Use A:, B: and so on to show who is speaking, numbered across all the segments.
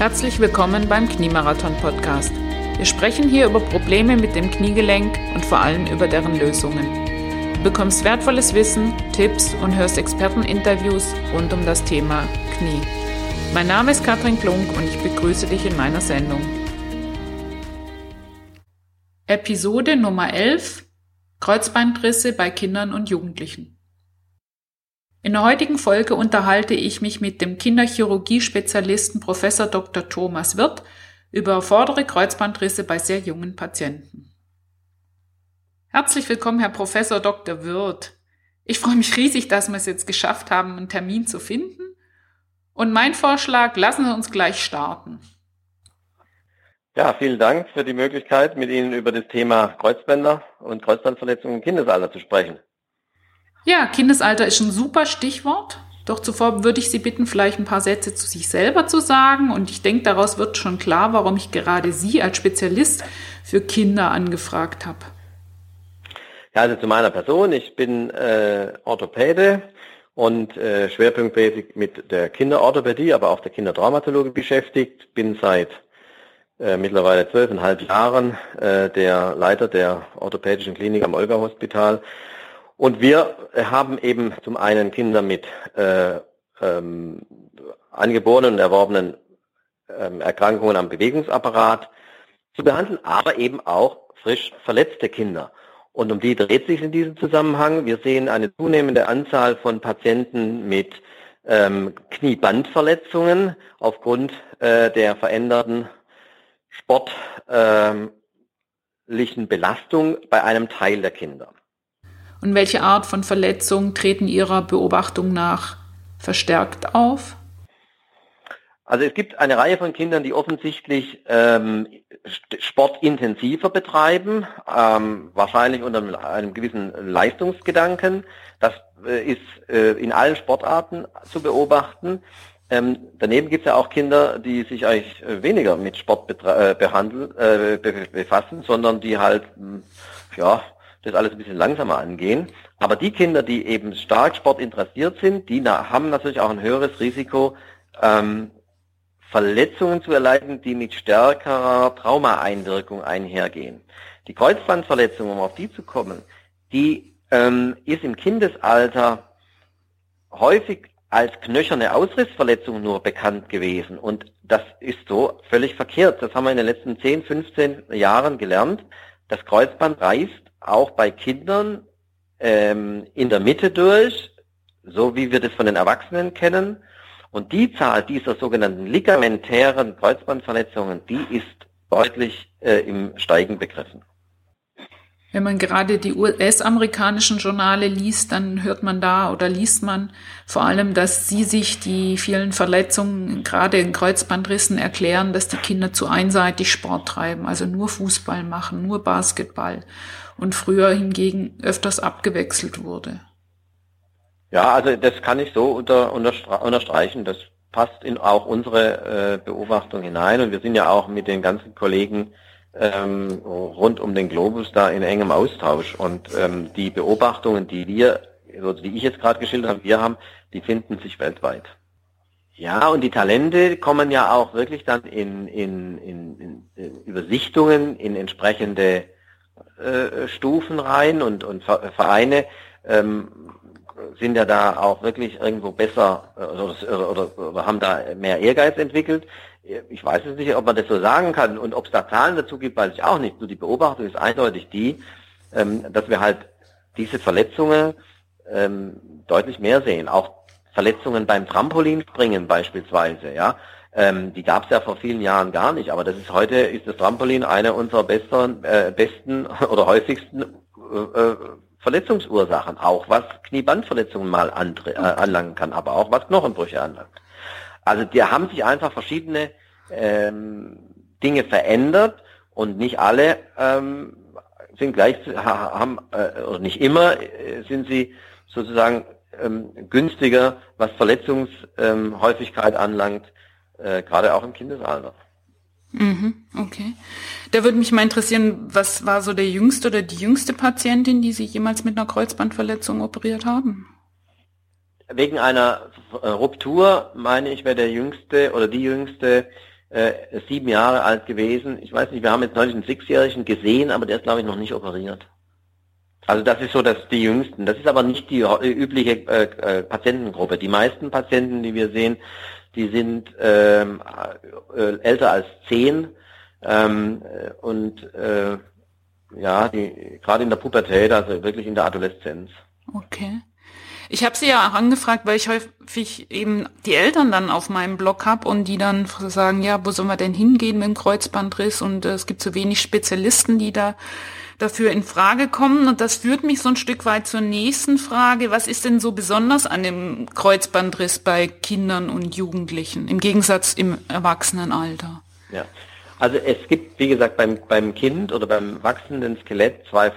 A: Herzlich willkommen beim Kniemarathon Podcast. Wir sprechen hier über Probleme mit dem Kniegelenk und vor allem über deren Lösungen. Du bekommst wertvolles Wissen, Tipps und hörst Experteninterviews rund um das Thema Knie. Mein Name ist Katrin Klunk und ich begrüße dich in meiner Sendung. Episode Nummer 11 Kreuzbandrisse bei Kindern und Jugendlichen. In der heutigen Folge unterhalte ich mich mit dem Kinderchirurgie-Spezialisten Prof. Dr. Thomas Wirth über vordere Kreuzbandrisse bei sehr jungen Patienten. Herzlich willkommen, Herr Prof. Dr. Wirth. Ich freue mich riesig, dass wir es jetzt geschafft haben, einen Termin zu finden. Und mein Vorschlag, lassen Sie uns gleich starten.
B: Ja, vielen Dank für die Möglichkeit, mit Ihnen über das Thema Kreuzbänder und Kreuzbandverletzungen im Kindesalter zu sprechen.
A: Ja, Kindesalter ist ein super Stichwort. Doch zuvor würde ich Sie bitten, vielleicht ein paar Sätze zu sich selber zu sagen. Und ich denke, daraus wird schon klar, warum ich gerade Sie als Spezialist für Kinder angefragt habe.
B: Ja, also zu meiner Person. Ich bin äh, Orthopäde und äh, schwerpunktmäßig mit der Kinderorthopädie, aber auch der Kindertraumatologie beschäftigt. Bin seit äh, mittlerweile zwölfeinhalb Jahren äh, der Leiter der orthopädischen Klinik am Olga-Hospital und wir haben eben zum einen Kinder mit äh, ähm, angeborenen und erworbenen ähm, Erkrankungen am Bewegungsapparat zu behandeln, aber eben auch frisch verletzte Kinder. Und um die dreht sich in diesem Zusammenhang. Wir sehen eine zunehmende Anzahl von Patienten mit ähm, Kniebandverletzungen aufgrund äh, der veränderten sportlichen Belastung bei einem Teil der Kinder.
A: Und welche Art von Verletzungen treten Ihrer Beobachtung nach verstärkt auf?
B: Also es gibt eine Reihe von Kindern, die offensichtlich ähm, sportintensiver betreiben, ähm, wahrscheinlich unter einem gewissen Leistungsgedanken. Das äh, ist äh, in allen Sportarten zu beobachten. Ähm, daneben gibt es ja auch Kinder, die sich eigentlich äh, weniger mit Sport äh, behandeln, äh, befassen, sondern die halt ja das alles ein bisschen langsamer angehen. Aber die Kinder, die eben stark sportinteressiert sind, die haben natürlich auch ein höheres Risiko, ähm, Verletzungen zu erleiden, die mit stärkerer Traumaeinwirkung einhergehen. Die Kreuzbandverletzung, um auf die zu kommen, die ähm, ist im Kindesalter häufig als knöcherne Ausrissverletzung nur bekannt gewesen. Und das ist so völlig verkehrt. Das haben wir in den letzten 10, 15 Jahren gelernt. Das Kreuzband reißt auch bei Kindern ähm, in der Mitte durch, so wie wir das von den Erwachsenen kennen. Und die Zahl dieser sogenannten ligamentären Kreuzbandverletzungen, die ist deutlich äh, im Steigen begriffen.
A: Wenn man gerade die US-amerikanischen Journale liest, dann hört man da oder liest man vor allem, dass sie sich die vielen Verletzungen gerade in Kreuzbandrissen erklären, dass die Kinder zu einseitig Sport treiben, also nur Fußball machen, nur Basketball und früher hingegen öfters abgewechselt wurde.
B: Ja, also das kann ich so unter, unterstreichen. Das passt in auch unsere äh, Beobachtung hinein und wir sind ja auch mit den ganzen Kollegen ähm, rund um den Globus da in engem Austausch und ähm, die Beobachtungen, die wir, also die ich jetzt gerade geschildert habe, wir haben, die finden sich weltweit. Ja, und die Talente kommen ja auch wirklich dann in, in, in, in Übersichtungen, in entsprechende äh, Stufen rein und, und Vereine ähm, sind ja da auch wirklich irgendwo besser äh, oder, oder, oder haben da mehr Ehrgeiz entwickelt. Ich weiß es nicht, ob man das so sagen kann und ob es da Zahlen dazu gibt, weiß ich auch nicht. Nur die Beobachtung ist eindeutig die, ähm, dass wir halt diese Verletzungen ähm, deutlich mehr sehen. Auch Verletzungen beim Trampolinspringen beispielsweise, ja. Ähm, die gab es ja vor vielen Jahren gar nicht, aber das ist heute ist das Trampolin eine unserer besten, äh, besten oder häufigsten äh, äh, Verletzungsursachen, auch was Kniebandverletzungen mal andre, äh, anlangen kann, aber auch was Knochenbrüche anlangt. Also die haben sich einfach verschiedene ähm, Dinge verändert und nicht alle ähm, sind gleich haben äh, oder nicht immer äh, sind sie sozusagen ähm, günstiger, was Verletzungshäufigkeit ähm, anlangt, äh, gerade auch im Kindesalter.
A: Mhm, okay. Da würde mich mal interessieren, was war so der jüngste oder die jüngste Patientin, die Sie jemals mit einer Kreuzbandverletzung operiert haben?
B: Wegen einer äh, Ruptur, meine ich, wäre der jüngste oder die jüngste äh, sieben Jahre alt gewesen. Ich weiß nicht, wir haben jetzt neulich einen Sechsjährigen gesehen, aber der ist, glaube ich, noch nicht operiert. Also das ist so, dass die Jüngsten. Das ist aber nicht die äh, übliche äh, äh, Patientengruppe. Die meisten Patienten, die wir sehen, die sind ähm, äh, älter als zehn ähm, äh, und äh, ja, gerade in der Pubertät, also wirklich in der Adoleszenz.
A: Okay. Ich habe sie ja auch angefragt, weil ich häufig eben die Eltern dann auf meinem Blog habe und die dann sagen, ja, wo soll man denn hingehen mit dem Kreuzbandriss? Und äh, es gibt so wenig Spezialisten, die da dafür in Frage kommen. Und das führt mich so ein Stück weit zur nächsten Frage. Was ist denn so besonders an dem Kreuzbandriss bei Kindern und Jugendlichen im Gegensatz im Erwachsenenalter?
B: Ja, also es gibt, wie gesagt, beim, beim Kind oder beim wachsenden Skelett zwei, äh,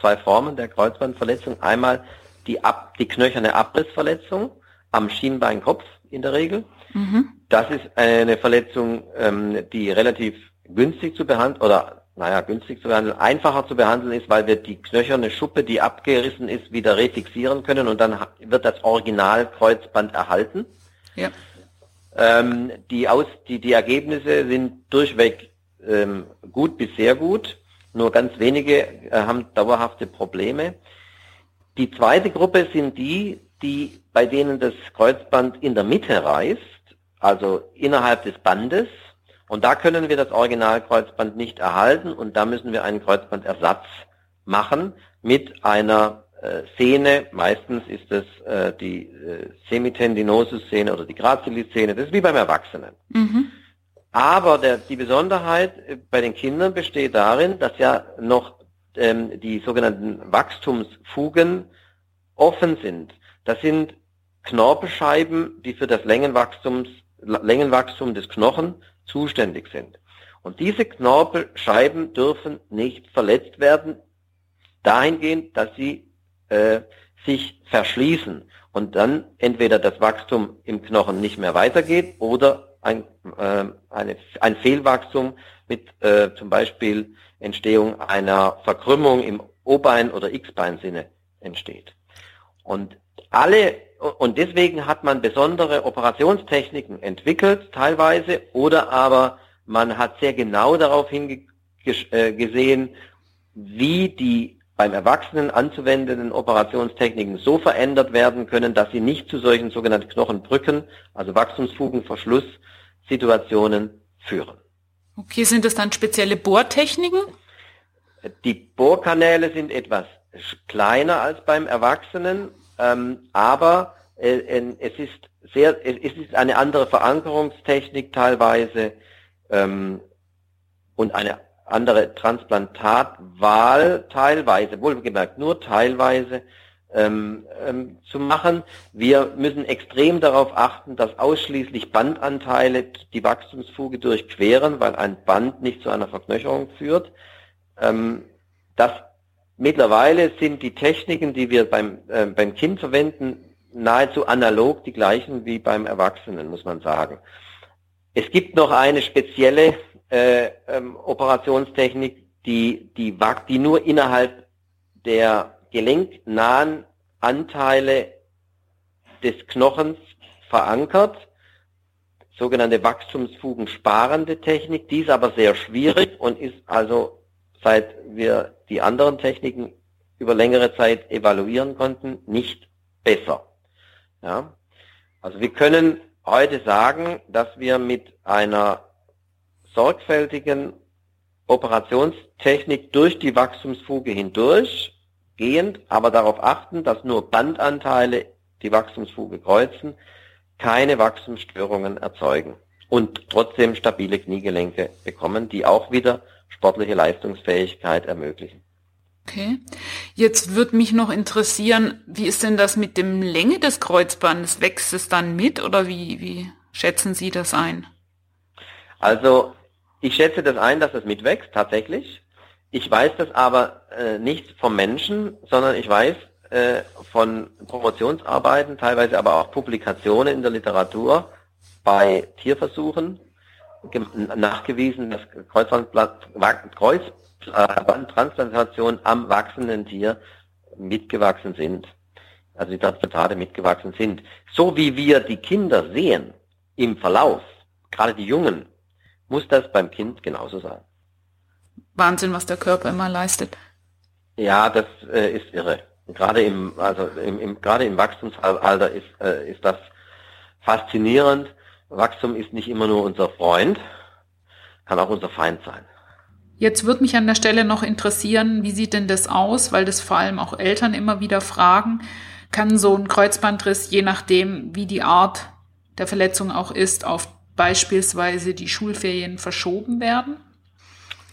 B: zwei Formen der Kreuzbandverletzung. Einmal die, Ab, die knöcherne Abrissverletzung am Schienbeinkopf in der Regel. Mhm. Das ist eine Verletzung, ähm, die relativ günstig zu behandeln oder naja, günstig zu behandeln, einfacher zu behandeln ist, weil wir die knöcherne Schuppe, die abgerissen ist, wieder refixieren können und dann wird das Originalkreuzband erhalten. Ja. Ähm, die, Aus, die, die Ergebnisse sind durchweg ähm, gut bis sehr gut. Nur ganz wenige äh, haben dauerhafte Probleme. Die zweite Gruppe sind die, die, bei denen das Kreuzband in der Mitte reißt, also innerhalb des Bandes. Und da können wir das Originalkreuzband nicht erhalten und da müssen wir einen Kreuzbandersatz machen mit einer äh, Szene. Meistens ist es äh, die äh, Semitendinosus-Szene oder die Gracilis-Szene. Das ist wie beim Erwachsenen. Mhm. Aber der, die Besonderheit äh, bei den Kindern besteht darin, dass ja noch ähm, die sogenannten Wachstumsfugen offen sind. Das sind Knorpelscheiben, die für das Längenwachstums, Längenwachstum des Knochen zuständig sind. Und diese Knorpelscheiben dürfen nicht verletzt werden, dahingehend, dass sie äh, sich verschließen und dann entweder das Wachstum im Knochen nicht mehr weitergeht oder ein, äh, eine, ein Fehlwachstum mit äh, zum Beispiel Entstehung einer Verkrümmung im O-Bein oder X-Bein-Sinne entsteht. Und alle, und deswegen hat man besondere Operationstechniken entwickelt, teilweise, oder aber man hat sehr genau darauf hingesehen, äh, wie die beim Erwachsenen anzuwendenden Operationstechniken so verändert werden können, dass sie nicht zu solchen sogenannten Knochenbrücken, also Wachstumsfugenverschlusssituationen führen.
A: Okay, sind das dann spezielle Bohrtechniken?
B: Die Bohrkanäle sind etwas kleiner als beim Erwachsenen, ähm, aber äh, es ist sehr, es ist eine andere Verankerungstechnik teilweise ähm, und eine andere Transplantatwahl teilweise, wohlgemerkt nur teilweise ähm, ähm, zu machen. Wir müssen extrem darauf achten, dass ausschließlich Bandanteile die Wachstumsfuge durchqueren, weil ein Band nicht zu einer Verknöcherung führt. Ähm, das mittlerweile sind die Techniken, die wir beim, äh, beim Kind verwenden, nahezu analog die gleichen wie beim Erwachsenen, muss man sagen. Es gibt noch eine spezielle äh, ähm, Operationstechnik, die, die, die nur innerhalb der gelenknahen Anteile des Knochens verankert, sogenannte Wachstumsfugen sparende Technik, die ist aber sehr schwierig und ist also, seit wir die anderen Techniken über längere Zeit evaluieren konnten, nicht besser. Ja? Also wir können heute sagen, dass wir mit einer sorgfältigen Operationstechnik durch die Wachstumsfuge hindurch gehend, aber darauf achten, dass nur Bandanteile die Wachstumsfuge kreuzen, keine Wachstumsstörungen erzeugen und trotzdem stabile Kniegelenke bekommen, die auch wieder sportliche Leistungsfähigkeit ermöglichen.
A: Okay. Jetzt würde mich noch interessieren, wie ist denn das mit dem Länge des Kreuzbandes? Wächst es dann mit oder wie, wie schätzen Sie das ein?
B: Also ich schätze das ein, dass es mitwächst, tatsächlich. Ich weiß das aber äh, nicht vom Menschen, sondern ich weiß äh, von Promotionsarbeiten, teilweise aber auch Publikationen in der Literatur bei Tierversuchen nachgewiesen, dass Kreuzbandtransplantationen am wachsenden Tier mitgewachsen sind. Also die Transplantate mitgewachsen sind. So wie wir die Kinder sehen im Verlauf, gerade die Jungen, muss das beim Kind genauso sein.
A: Wahnsinn, was der Körper immer leistet.
B: Ja, das äh, ist irre. Gerade im, also im, im, gerade im Wachstumsalter ist, äh, ist das faszinierend. Wachstum ist nicht immer nur unser Freund, kann auch unser Feind sein.
A: Jetzt würde mich an der Stelle noch interessieren, wie sieht denn das aus, weil das vor allem auch Eltern immer wieder fragen. Kann so ein Kreuzbandriss, je nachdem, wie die Art der Verletzung auch ist, auf beispielsweise die Schulferien verschoben werden?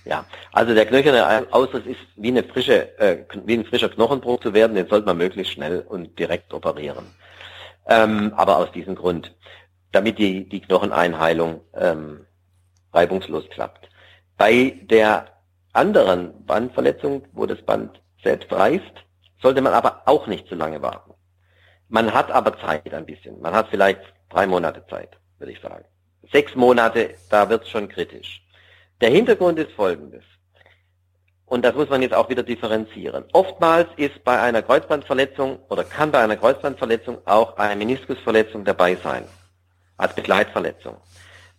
B: Ja, also der knöcherne Ausriss ist wie eine frische, äh, wie ein frischer Knochenbruch zu werden, den sollte man möglichst schnell und direkt operieren. Ähm, aber aus diesem Grund, damit die, die Knocheneinheilung ähm, reibungslos klappt. Bei der anderen Bandverletzung, wo das Band selbst reißt, sollte man aber auch nicht zu lange warten. Man hat aber Zeit ein bisschen. Man hat vielleicht drei Monate Zeit, würde ich sagen. Sechs Monate, da wird es schon kritisch. Der Hintergrund ist folgendes. Und das muss man jetzt auch wieder differenzieren. Oftmals ist bei einer Kreuzbandverletzung oder kann bei einer Kreuzbandverletzung auch eine Meniskusverletzung dabei sein, als Begleitverletzung.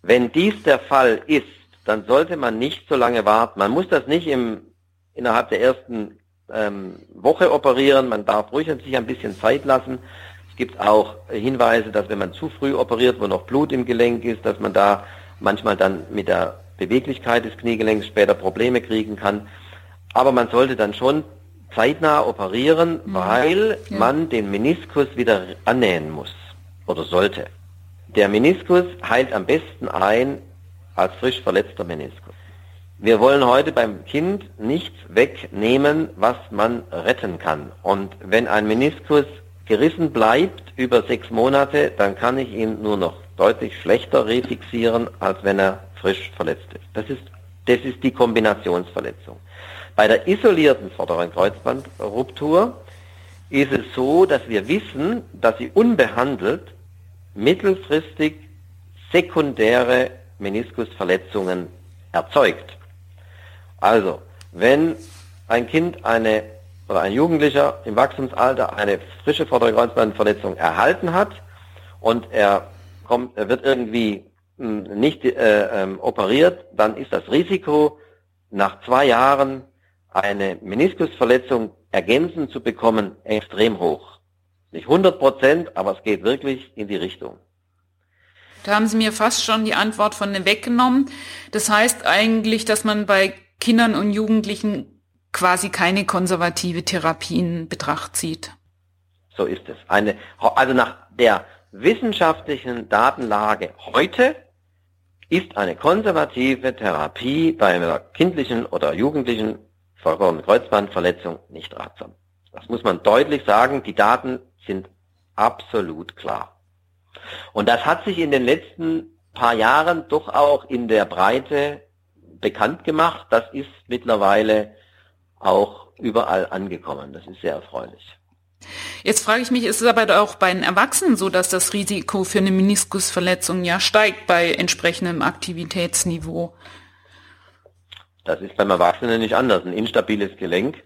B: Wenn dies der Fall ist, dann sollte man nicht so lange warten. Man muss das nicht im, innerhalb der ersten ähm, Woche operieren. Man darf ruhig sich ein bisschen Zeit lassen. Es gibt auch Hinweise, dass wenn man zu früh operiert, wo noch Blut im Gelenk ist, dass man da manchmal dann mit der Beweglichkeit des Kniegelenks später Probleme kriegen kann. Aber man sollte dann schon zeitnah operieren, mhm. weil ja. man den Meniskus wieder annähen muss oder sollte. Der Meniskus heilt am besten ein als frisch verletzter Meniskus. Wir wollen heute beim Kind nichts wegnehmen, was man retten kann. Und wenn ein Meniskus gerissen bleibt über sechs Monate, dann kann ich ihn nur noch deutlich schlechter refixieren, als wenn er frisch verletzt ist. Das ist, das ist die Kombinationsverletzung. Bei der isolierten vorderen Kreuzbandruptur ist es so, dass wir wissen, dass sie unbehandelt mittelfristig sekundäre Meniskusverletzungen erzeugt. Also, wenn ein Kind eine oder ein Jugendlicher im Wachstumsalter eine frische vordere Kreuzbandverletzung erhalten hat und er kommt, er wird irgendwie hm, nicht äh, ähm, operiert, dann ist das Risiko, nach zwei Jahren eine Meniskusverletzung ergänzend zu bekommen, extrem hoch. Nicht 100 Prozent, aber es geht wirklich in die Richtung.
A: Da haben Sie mir fast schon die Antwort von weggenommen. Das heißt eigentlich, dass man bei Kindern und Jugendlichen quasi keine konservative Therapie in Betracht zieht.
B: So ist es. Eine, also nach der wissenschaftlichen Datenlage heute ist eine konservative Therapie bei einer kindlichen oder jugendlichen Kreuzbandverletzung nicht ratsam. Das muss man deutlich sagen. Die Daten sind absolut klar. Und das hat sich in den letzten paar Jahren doch auch in der Breite bekannt gemacht. Das ist mittlerweile auch überall angekommen. Das ist sehr erfreulich.
A: Jetzt frage ich mich, ist es aber auch bei den Erwachsenen so, dass das Risiko für eine Meniskusverletzung ja steigt bei entsprechendem Aktivitätsniveau?
B: Das ist beim Erwachsenen nicht anders. Ein instabiles Gelenk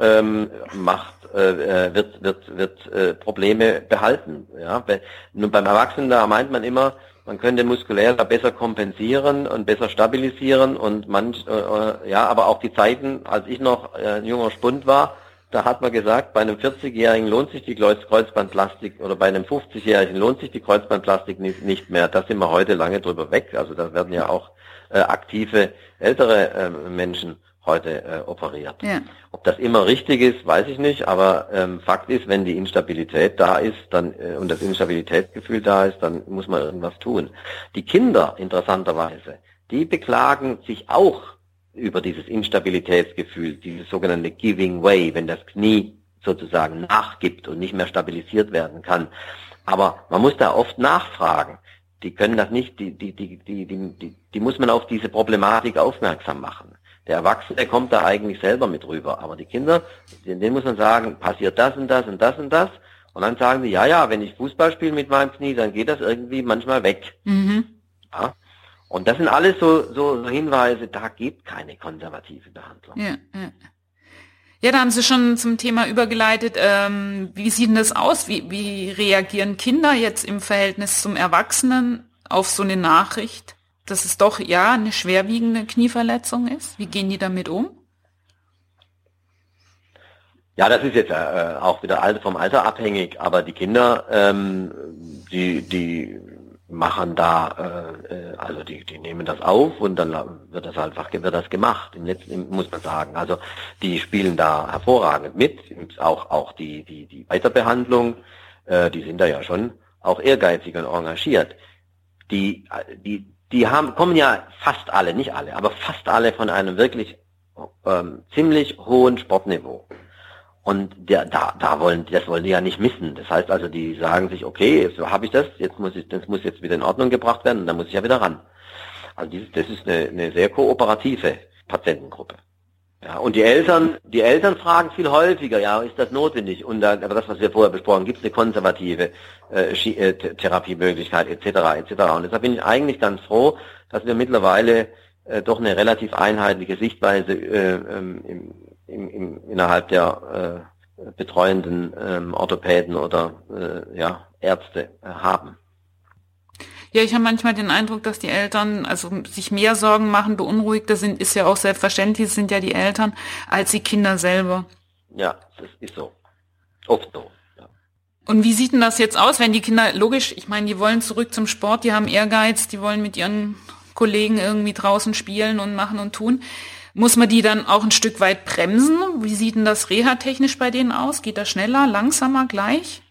B: ähm, macht, äh, äh wird, wird, wird äh, Probleme behalten. Ja? Nun beim Erwachsenen, da meint man immer, man könnte muskulär da besser kompensieren und besser stabilisieren und manch, äh, äh ja, aber auch die Zeiten, als ich noch äh, ein junger Spund war, da hat man gesagt, bei einem 40-Jährigen lohnt sich die Kreuzbandplastik oder bei einem 50-Jährigen lohnt sich die Kreuzbandplastik nicht, nicht mehr. Da sind wir heute lange drüber weg. Also da werden ja auch äh, aktive ältere äh, Menschen heute äh, operiert. Ja. Ob das immer richtig ist, weiß ich nicht, aber ähm, Fakt ist, wenn die Instabilität da ist dann äh, und das Instabilitätsgefühl da ist, dann muss man irgendwas tun. Die Kinder, interessanterweise, die beklagen sich auch über dieses Instabilitätsgefühl, dieses sogenannte Giving Way, wenn das Knie sozusagen nachgibt und nicht mehr stabilisiert werden kann. Aber man muss da oft nachfragen. Die können das nicht, die, die, die, die, die, die muss man auf diese Problematik aufmerksam machen. Der Erwachsene kommt da eigentlich selber mit rüber, aber die Kinder, denen muss man sagen, passiert das und das und das und das. Und dann sagen sie, ja, ja, wenn ich Fußball spiele mit meinem Knie, dann geht das irgendwie manchmal weg. Mhm. Ja? Und das sind alles so, so, so Hinweise, da gibt keine konservative Behandlung.
A: Ja, ja. ja, da haben Sie schon zum Thema übergeleitet. Ähm, wie sieht denn das aus? Wie, wie reagieren Kinder jetzt im Verhältnis zum Erwachsenen auf so eine Nachricht? Dass es doch ja eine schwerwiegende Knieverletzung ist? Wie gehen die damit um?
B: Ja, das ist jetzt äh, auch wieder vom Alter abhängig, aber die Kinder, ähm, die, die machen da, äh, äh, also die, die nehmen das auf und dann wird das einfach wird das gemacht. Im letzten muss man sagen. Also die spielen da hervorragend mit. Auch auch die die die Weiterbehandlung, äh, die sind da ja schon auch ehrgeizig und engagiert. Die die die haben kommen ja fast alle, nicht alle, aber fast alle von einem wirklich ähm, ziemlich hohen Sportniveau. Und der, da, da wollen, das wollen die ja nicht missen. Das heißt also, die sagen sich, okay, jetzt habe ich das, jetzt muss ich, das muss jetzt wieder in Ordnung gebracht werden und dann muss ich ja wieder ran. Also dieses, das ist eine, eine sehr kooperative Patientengruppe. Ja, und die Eltern, die Eltern fragen viel häufiger, ja, ist das notwendig? Und da, aber das, was wir vorher besprochen, gibt es eine konservative äh, äh Therapiemöglichkeit etc. etc. Und deshalb bin ich eigentlich ganz froh, dass wir mittlerweile äh, doch eine relativ einheitliche Sichtweise äh, ähm, im, im, im, innerhalb der äh, betreuenden ähm, Orthopäden oder äh, ja, Ärzte äh, haben.
A: Ja, ich habe manchmal den Eindruck, dass die Eltern also sich mehr Sorgen machen, beunruhigter sind, ist ja auch selbstverständlich, sind ja die Eltern, als die Kinder selber.
B: Ja, das ist so. Oft so. Ja.
A: Und wie sieht denn das jetzt aus, wenn die Kinder, logisch, ich meine, die wollen zurück zum Sport, die haben Ehrgeiz, die wollen mit ihren Kollegen irgendwie draußen spielen und machen und tun. Muss man die dann auch ein Stück weit bremsen? Wie sieht denn das reha-technisch bei denen aus? Geht das schneller, langsamer, gleich?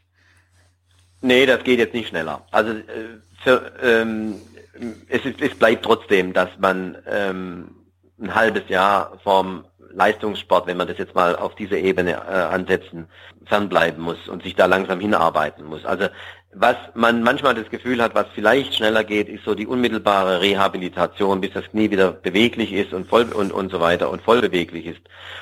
B: Nee, das geht jetzt nicht schneller. Also für, ähm, es, ist, es bleibt trotzdem, dass man ähm, ein halbes Jahr vom Leistungssport, wenn man das jetzt mal auf diese Ebene äh, ansetzen, fernbleiben muss und sich da langsam hinarbeiten muss. Also was man manchmal das Gefühl hat, was vielleicht schneller geht, ist so die unmittelbare Rehabilitation, bis das Knie wieder beweglich ist und voll und, und so weiter und voll beweglich ist.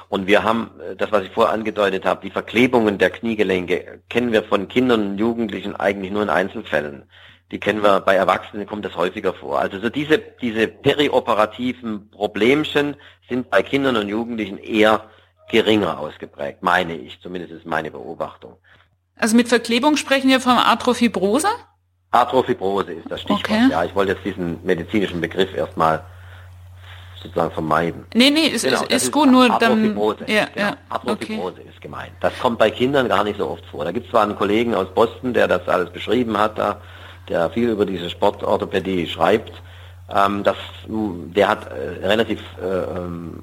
B: Und wir haben äh, das, was ich vorher angedeutet habe, die Verklebungen der Kniegelenke kennen wir von Kindern und Jugendlichen eigentlich nur in Einzelfällen. Die kennen wir bei Erwachsenen, kommt das häufiger vor. Also so diese, diese perioperativen Problemchen sind bei Kindern und Jugendlichen eher geringer ausgeprägt, meine ich. Zumindest ist meine Beobachtung.
A: Also mit Verklebung sprechen wir von Arthrofibrose?
B: Arthrofibrose ist das Stichwort. Okay. Ja, ich wollte jetzt diesen medizinischen Begriff erstmal sozusagen vermeiden.
A: Nee, nee, es genau, ist, ist gut, nur
B: Arthrofibrose. Dann, ja, genau. ja, Arthrofibrose okay. ist gemeint. Das kommt bei Kindern gar nicht so oft vor. Da gibt es zwar einen Kollegen aus Boston, der das alles beschrieben hat, da, der viel über diese Sportorthopädie schreibt. Ähm, das, der hat äh, relativ äh, ähm,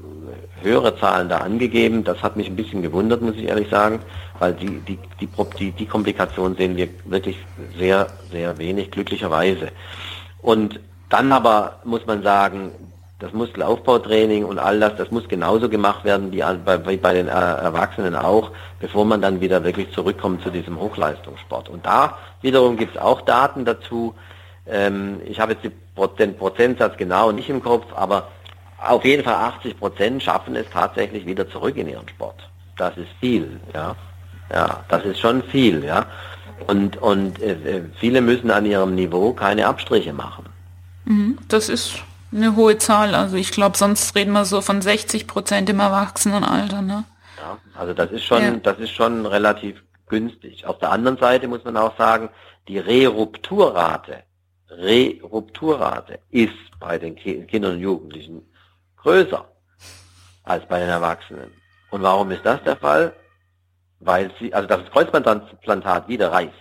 B: höhere Zahlen da angegeben. Das hat mich ein bisschen gewundert, muss ich ehrlich sagen, weil die, die, die, die, die Komplikation sehen wir wirklich sehr, sehr wenig, glücklicherweise. Und dann aber muss man sagen, das Muskelaufbautraining und all das, das muss genauso gemacht werden wie bei, bei den äh, Erwachsenen auch, bevor man dann wieder wirklich zurückkommt zu diesem Hochleistungssport. Und da wiederum gibt es auch Daten dazu. Ähm, ich habe jetzt den Prozentsatz genau nicht im Kopf, aber auf jeden Fall 80 Prozent schaffen es tatsächlich wieder zurück in ihren Sport. Das ist viel, ja. Ja, das ist schon viel, ja. Und, und äh, äh, viele müssen an ihrem Niveau keine Abstriche machen.
A: Mhm, das ist eine hohe Zahl. Also ich glaube, sonst reden wir so von 60 Prozent im Erwachsenenalter, ne?
B: Ja, also das ist schon, ja. das ist schon relativ günstig. Auf der anderen Seite muss man auch sagen, die Rerupturrate, Rerupturrate ist bei den Kindern und Jugendlichen größer als bei den Erwachsenen. Und warum ist das der Fall? Weil sie, also das Kreuzbandplantat wieder reißt.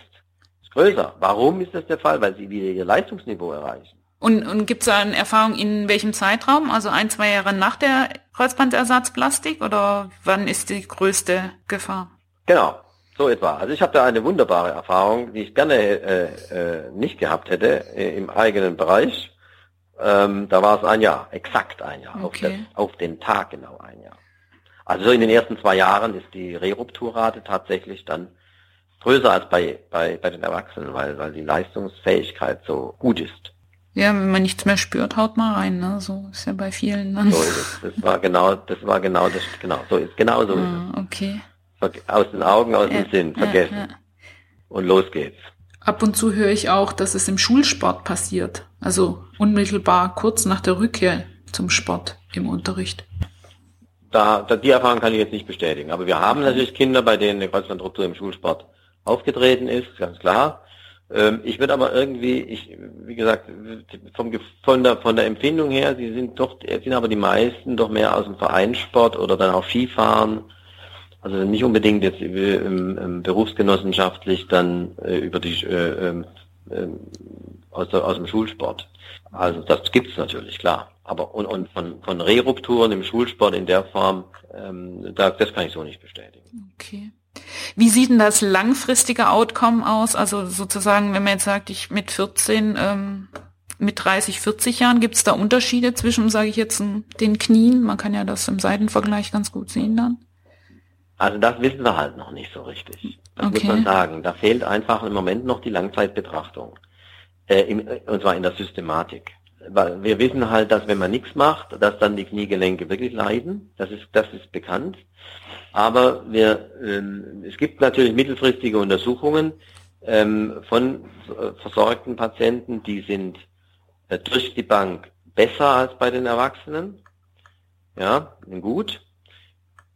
B: Ist größer. Warum ist das der Fall? Weil sie wieder ihr Leistungsniveau erreichen.
A: Und, und gibt es da eine Erfahrung in welchem Zeitraum? Also ein, zwei Jahre nach der Kreuzbandersatzplastik oder wann ist die größte Gefahr?
B: Genau, so etwa. Also ich habe da eine wunderbare Erfahrung, die ich gerne äh, äh, nicht gehabt hätte äh, im eigenen Bereich. Ähm, da war es ein Jahr, exakt ein Jahr, okay. auf, das, auf, den Tag genau ein Jahr. Also in den ersten zwei Jahren ist die Rerupturrate tatsächlich dann größer als bei, bei, bei den Erwachsenen, weil, weil die Leistungsfähigkeit so gut ist.
A: Ja, wenn man nichts mehr spürt, haut mal rein, ne? So ist ja bei vielen dann.
B: So ist es. Das war genau, das war genau das, genau, so ist, genau so ah, ist
A: es. Okay.
B: Aus den Augen, aus ja, dem Sinn, vergessen. Ja, ja. Und los geht's.
A: Ab und zu höre ich auch, dass es im Schulsport passiert. Also unmittelbar kurz nach der Rückkehr zum Sport im Unterricht.
B: Da, da, die Erfahrung kann ich jetzt nicht bestätigen. Aber wir haben natürlich Kinder, bei denen eine Kreuzbandruptur im Schulsport aufgetreten ist, ganz klar. Ähm, ich würde aber irgendwie, ich, wie gesagt, vom, von, der, von der Empfindung her, sie sind doch, sind aber die meisten doch mehr aus dem Vereinssport oder dann auch Skifahren. Also nicht unbedingt jetzt im berufsgenossenschaftlich dann äh, über die äh, äh, aus, der, aus dem Schulsport. Also das gibt's natürlich, klar. Aber und, und von, von Rerupturen im Schulsport in der Form, ähm, da, das kann ich so nicht bestätigen.
A: Okay. Wie sieht denn das langfristige Outcome aus? Also sozusagen, wenn man jetzt sagt, ich mit 14, ähm, mit 30, 40 Jahren, gibt es da Unterschiede zwischen, sage ich jetzt, den Knien? Man kann ja das im Seitenvergleich ganz gut sehen dann.
B: Also das wissen wir halt noch nicht so richtig. Das okay. muss man sagen. Da fehlt einfach im Moment noch die Langzeitbetrachtung. Äh, im, und zwar in der Systematik. Wir wissen halt, dass wenn man nichts macht, dass dann die Kniegelenke wirklich leiden. Das ist, das ist bekannt. Aber wir, ähm, es gibt natürlich mittelfristige Untersuchungen ähm, von versorgten Patienten, die sind äh, durch die Bank besser als bei den Erwachsenen. Ja, gut.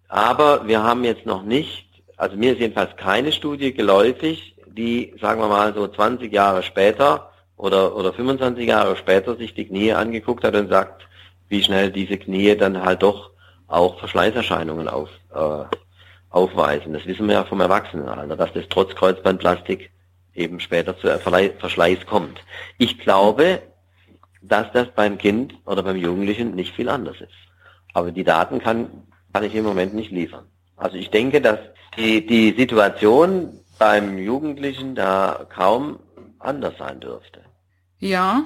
B: Aber wir haben jetzt noch nicht, also mir ist jedenfalls keine Studie geläufig, die, sagen wir mal, so 20 Jahre später oder, oder 25 Jahre später sich die Knie angeguckt hat und sagt, wie schnell diese Knie dann halt doch auch Verschleißerscheinungen auf, äh, aufweisen. Das wissen wir ja vom Erwachsenenalter, dass das trotz Kreuzbandplastik eben später zu Verschleiß kommt. Ich glaube, dass das beim Kind oder beim Jugendlichen nicht viel anders ist. Aber die Daten kann, kann ich im Moment nicht liefern. Also ich denke, dass die, die Situation beim Jugendlichen da kaum anders sein dürfte.
A: Ja,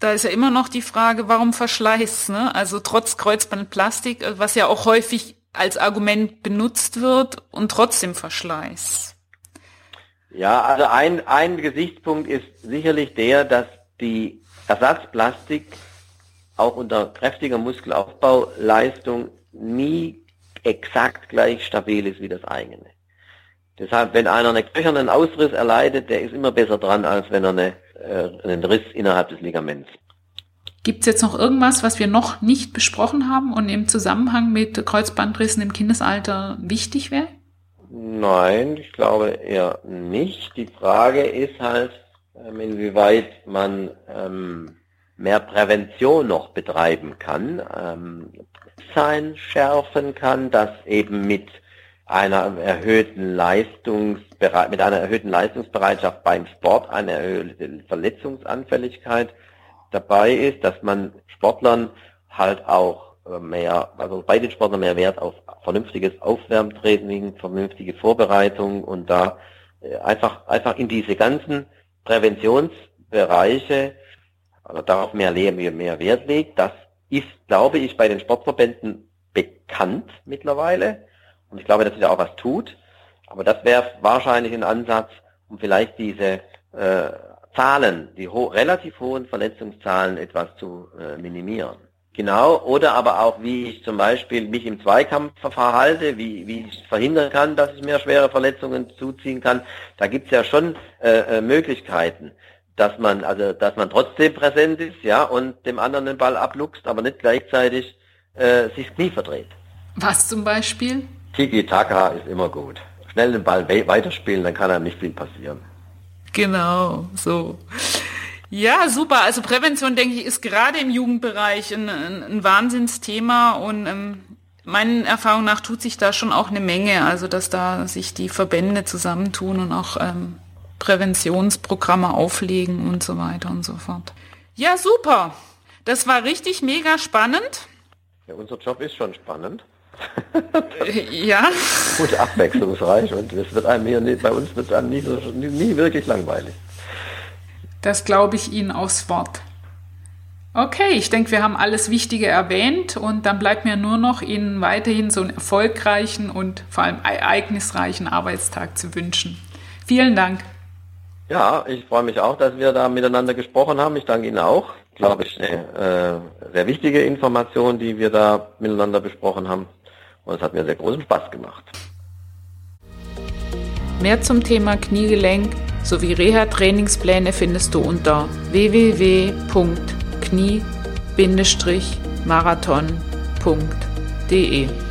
A: da ist ja immer noch die Frage, warum Verschleiß? Ne? Also trotz Kreuzbandplastik, äh, was ja auch häufig als Argument benutzt wird und trotzdem Verschleiß.
B: Ja, also ein, ein Gesichtspunkt ist sicherlich der, dass die Ersatzplastik auch unter kräftiger Muskelaufbauleistung nie exakt gleich stabil ist wie das eigene. Deshalb, wenn einer einen knöchernen Ausriss erleidet, der ist immer besser dran, als wenn er eine, äh, einen Riss innerhalb des Ligaments.
A: Gibt es jetzt noch irgendwas, was wir noch nicht besprochen haben und im Zusammenhang mit Kreuzbandrissen im Kindesalter wichtig wäre?
B: Nein, ich glaube eher nicht. Die Frage ist halt, ähm, inwieweit man ähm, mehr Prävention noch betreiben kann, ähm, sein schärfen kann, dass eben mit einer erhöhten Leistungsbereit mit einer erhöhten Leistungsbereitschaft beim Sport eine erhöhte Verletzungsanfälligkeit dabei ist, dass man Sportlern halt auch äh, mehr, also bei den Sportlern mehr Wert auf vernünftiges Aufwärmtraining, vernünftige Vorbereitung und da äh, einfach, einfach in diese ganzen Präventionsbereiche also darauf mehr, mehr Wert legt. Das ist, glaube ich, bei den Sportverbänden bekannt mittlerweile. Und ich glaube, dass sich da auch was tut. Aber das wäre wahrscheinlich ein Ansatz, um vielleicht diese äh, Zahlen, die ho relativ hohen Verletzungszahlen etwas zu äh, minimieren. Genau, oder aber auch, wie ich zum Beispiel mich im Zweikampf verhalte, wie, wie ich verhindern kann, dass ich mir schwere Verletzungen zuziehen kann. Da gibt's ja schon äh, äh, Möglichkeiten, dass man, also dass man trotzdem präsent ist, ja, und dem anderen den Ball abluchst, aber nicht gleichzeitig äh, sich Knie verdreht.
A: Was zum Beispiel?
B: Tiki-Taka ist immer gut. Schnell den Ball weiterspielen, dann kann einem nicht viel passieren.
A: Genau, so. Ja, super. Also Prävention, denke ich, ist gerade im Jugendbereich ein, ein, ein Wahnsinnsthema und ähm, meinen Erfahrungen nach tut sich da schon auch eine Menge. Also dass da sich die Verbände zusammentun und auch ähm, Präventionsprogramme auflegen und so weiter und so fort. Ja, super. Das war richtig mega spannend.
B: Ja, unser Job ist schon spannend.
A: Ja.
B: Gut abwechslungsreich und es wird einem hier bei uns wird einem nie, so, nie, nie wirklich langweilig.
A: Das glaube ich Ihnen aufs Wort. Okay, ich denke, wir haben alles Wichtige erwähnt und dann bleibt mir nur noch Ihnen weiterhin so einen erfolgreichen und vor allem ereignisreichen Arbeitstag zu wünschen. Vielen Dank.
B: Ja, ich freue mich auch, dass wir da miteinander gesprochen haben. Ich danke Ihnen auch. Glaube ich, eine äh, sehr wichtige Information, die wir da miteinander besprochen haben. Und es hat mir sehr großen Spaß gemacht.
A: Mehr zum Thema Kniegelenk sowie Reha-Trainingspläne findest du unter www.knie-marathon.de.